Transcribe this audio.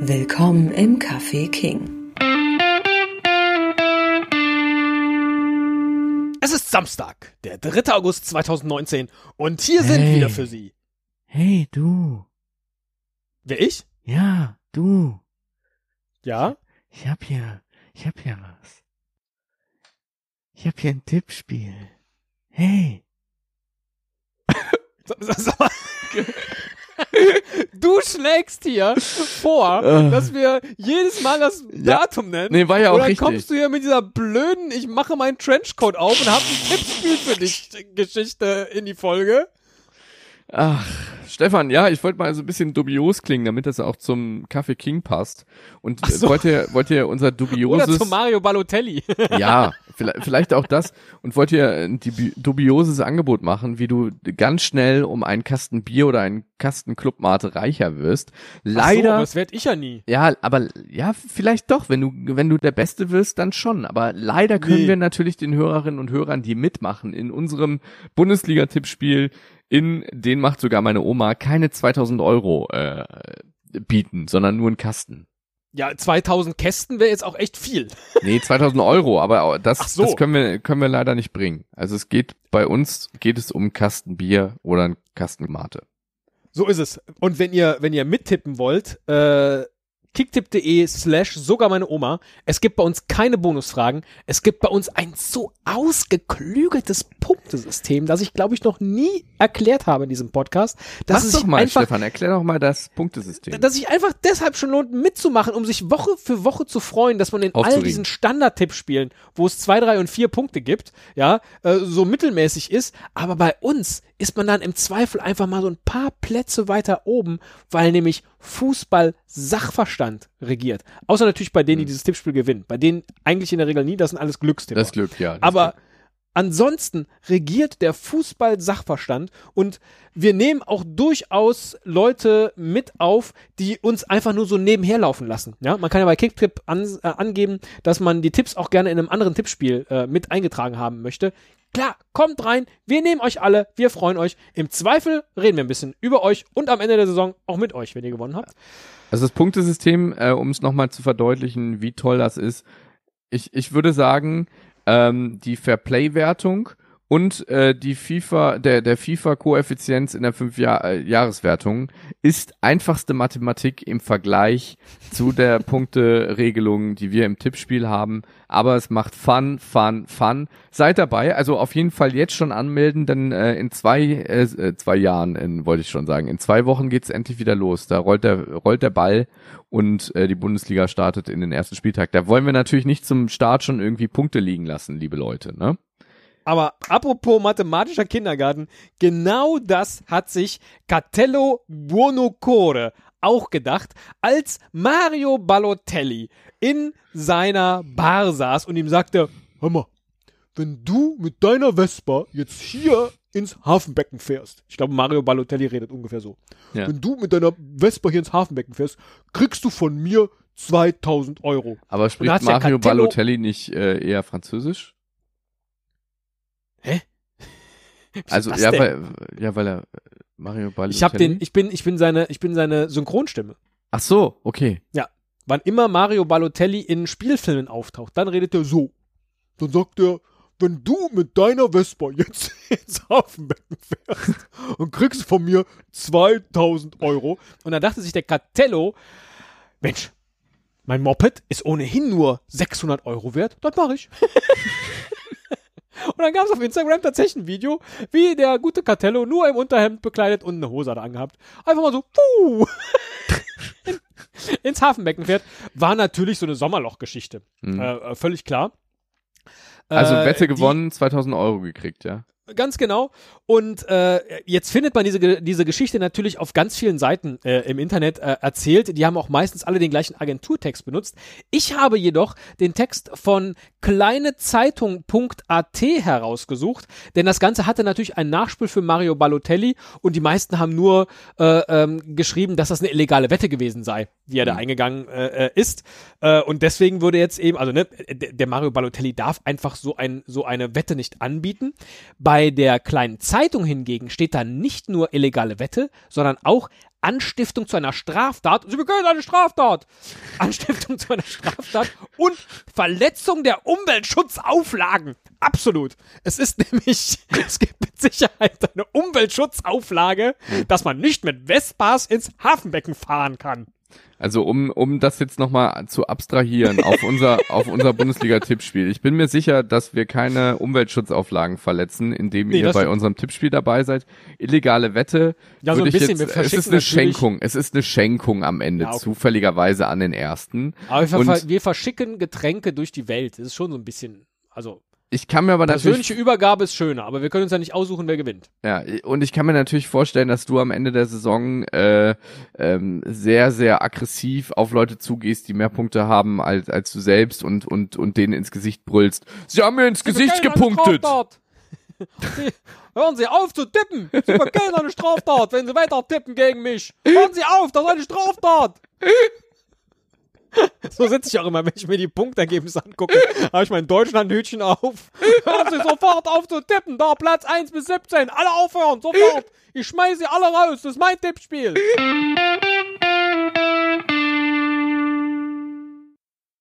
Willkommen im Café King. Es ist Samstag, der 3. August 2019 und hier sind Hey. wieder für Sie. Hey, du. Wer ich? Ja, du. Ja? Ich hab hier, ich hab hier was. Ich hab hier ein Tippspiel. Hey. Sag, sag mal. Du schlägst hier vor, Äh. dass wir jedes Mal das Ja. Datum nennen. Nee, war ja auch Oder richtig. kommst du hier mit dieser blöden, ich mache meinen Trenchcoat auf und hab ein Tippspiel für dich Geschichte in die Folge? Ach, Stefan, ja, ich wollte mal so ein bisschen dubios klingen, damit das auch zum Kaffee King passt. Und Ach so. wollt ihr, wollt ihr unser Oder dubioses, zu Mario Balotelli. ja, vielleicht, vielleicht auch das, und wollt ihr ein dubi- dubioses Angebot machen, wie du ganz schnell um einen Kasten Bier oder einen Kasten Clubmate reicher wirst. So, Leider. aber das werd ich ja nie. Ja, aber ja, vielleicht doch, wenn du wenn du der Beste wirst, dann schon. Aber leider können Nee. wir natürlich den Hörerinnen und Hörern, die mitmachen in unserem Bundesliga-Tippspiel, in den macht sogar meine Oma keine 2000 Euro äh, bieten, sondern nur einen Kasten. Ja, 2000 Kästen wäre jetzt auch echt viel. Nee, 2000 Euro, aber das, so. das können wir können wir leider nicht bringen. Also es geht bei uns geht es um einen Kasten Bier oder einen Kasten Mate. So ist es. Und wenn ihr, wenn ihr mittippen wollt, äh, kicktipp.de slash sogar meine Oma. Es gibt bei uns keine Bonusfragen. Es gibt bei uns ein so ausgeklügeltes Punktesystem, das ich, glaube ich, noch nie erklärt habe in diesem Podcast. Dass Mach es doch mal, einfach, Stefan, erklär doch mal das Punktesystem. dass sich einfach deshalb schon lohnt, mitzumachen, um sich Woche für Woche zu freuen, dass man in all diesen Standard-Tippspielen, wo es zwei, drei und vier Punkte gibt, ja, äh, so mittelmäßig ist. Aber bei uns ist man dann im Zweifel einfach mal so ein paar Plätze weiter oben, weil nämlich Fußball Sachverstand regiert. Außer natürlich bei denen, die dieses Tippspiel gewinnen. Bei denen eigentlich in der Regel nie, das sind alles Glückstipper. das Glück, ja. das Aber Glück. ansonsten regiert der Fußball Sachverstand und wir nehmen auch durchaus Leute mit auf, die uns einfach nur so nebenher laufen lassen. Ja, man kann ja bei Kicktrip an, äh, angeben, dass man die Tipps auch gerne in einem anderen Tippspiel äh, mit eingetragen haben möchte. Klar, kommt rein, wir nehmen euch alle, wir freuen euch. Im Zweifel reden wir ein bisschen über euch und am Ende der Saison auch mit euch, wenn ihr gewonnen habt. Also das Punktesystem, äh, um es nochmal zu verdeutlichen, wie toll das ist. Ich, ich würde sagen, ähm, die Fairplay-Wertung und äh, die FIFA, der, der FIFA-Koeffizienz in der fünf Jahr, äh, Jahreswertung ist einfachste Mathematik im Vergleich zu der Punkteregelung, die wir im Tippspiel haben. Aber es macht Fun, Fun, Fun. Seid dabei, also auf jeden Fall jetzt schon anmelden, denn äh, in zwei, äh, äh, zwei Jahren, in, wollte ich schon sagen, in zwei Wochen geht's endlich wieder los. Da rollt der, rollt der Ball und äh, die Bundesliga startet in den ersten Spieltag. Da wollen wir natürlich nicht zum Start schon irgendwie Punkte liegen lassen, liebe Leute, ne? Aber apropos mathematischer Kindergarten, genau das hat sich Catello Buonocore auch gedacht, als Mario Balotelli in seiner Bar saß und ihm sagte, hör mal, wenn du mit deiner Vespa jetzt hier ins Hafenbecken fährst, ich glaube Mario Balotelli redet ungefähr so, Ja. wenn du mit deiner Vespa hier ins Hafenbecken fährst, kriegst du von mir 2000 Euro. Aber spricht Mario Balotelli nicht äh, eher Französisch? Hä? Also ja, denn? weil, ja, weil er Mario Balotelli. Ich habe den, ich bin, ich bin seine, ich bin seine Synchronstimme. Ach so, okay. Wann immer Mario Balotelli in Spielfilmen auftaucht, dann redet er so. Dann sagt er, wenn du mit deiner Vespa jetzt ins Hafenbecken fährst und kriegst von mir 2000 Euro. Und dann dachte sich der Catello, Mensch, mein Moped ist ohnehin nur 600 Euro wert, das mache ich. Und dann gab es auf Instagram tatsächlich ein Video, wie der gute Catello nur im Unterhemd bekleidet und eine Hose hat angehabt. Einfach mal so, puh, ins Hafenbecken fährt. War natürlich so eine Sommerlochgeschichte. Mhm. Äh, äh, völlig klar. Also Äh, Wette die- gewonnen, 2000 Euro gekriegt, ja. Ganz genau. Und äh, jetzt findet man diese, diese Geschichte natürlich auf ganz vielen Seiten äh, im Internet äh, erzählt. Die haben auch meistens alle den gleichen Agenturtext benutzt. Ich habe jedoch den Text von kleinezeitung.at herausgesucht, denn das Ganze hatte natürlich ein Nachspiel für Mario Balotelli und die meisten haben nur äh, ähm, geschrieben, dass das eine illegale Wette gewesen sei, die er da eingegangen äh, äh, ist. Äh, und deswegen würde jetzt eben, also ne, der, der Mario Balotelli darf einfach so, ein, so eine Wette nicht anbieten. Bei der kleinen Zeitung hingegen steht da nicht nur illegale Wette, sondern auch Anstiftung zu einer Straftat, Sie begehen eine Straftat, Anstiftung zu einer Straftat und Verletzung der Umweltschutzauflagen. Absolut. Es ist nämlich, es gibt mit Sicherheit eine Umweltschutzauflage, dass man nicht mit Vespas ins Hafenbecken fahren kann. Also um, um das jetzt nochmal zu abstrahieren auf unser, auf unser Bundesliga-Tippspiel. Ich bin mir sicher, dass wir keine Umweltschutzauflagen verletzen, indem Nee, ihr bei unserem Tippspiel dabei seid. Illegale Wette. Ja, so würde ein ich bisschen. Jetzt, Wir es ist eine Schenkung. Es ist eine Schenkung am Ende, Ja, okay. zufälligerweise an den ersten. Aber wir, Und- ver wir verschicken Getränke durch die Welt. Das ist schon so ein bisschen, also Ich kann mir aber persönliche Übergabe ist schöner, aber wir können uns ja nicht aussuchen, wer gewinnt. Ja, und ich kann mir natürlich vorstellen, dass du am Ende der Saison äh, ähm, sehr, sehr aggressiv auf Leute zugehst, die mehr Punkte haben als, als du selbst und, und, und denen ins Gesicht brüllst. Sie haben mir ins Gesicht Sie eine gepunktet. Sie, hören Sie auf zu tippen. Sie begehen eine Straftat, wenn Sie weiter tippen gegen mich. Hören Sie auf, das ist eine Straftat. So sitze ich auch immer, wenn ich mir die Punktergebnisse angucke, habe ich mein Deutschlandhütchen auf. Hören Sie sofort auf zu tippen. Da Platz 1 bis 17. Alle aufhören, sofort. Ich schmeiße Sie alle raus. Das ist mein Tippspiel.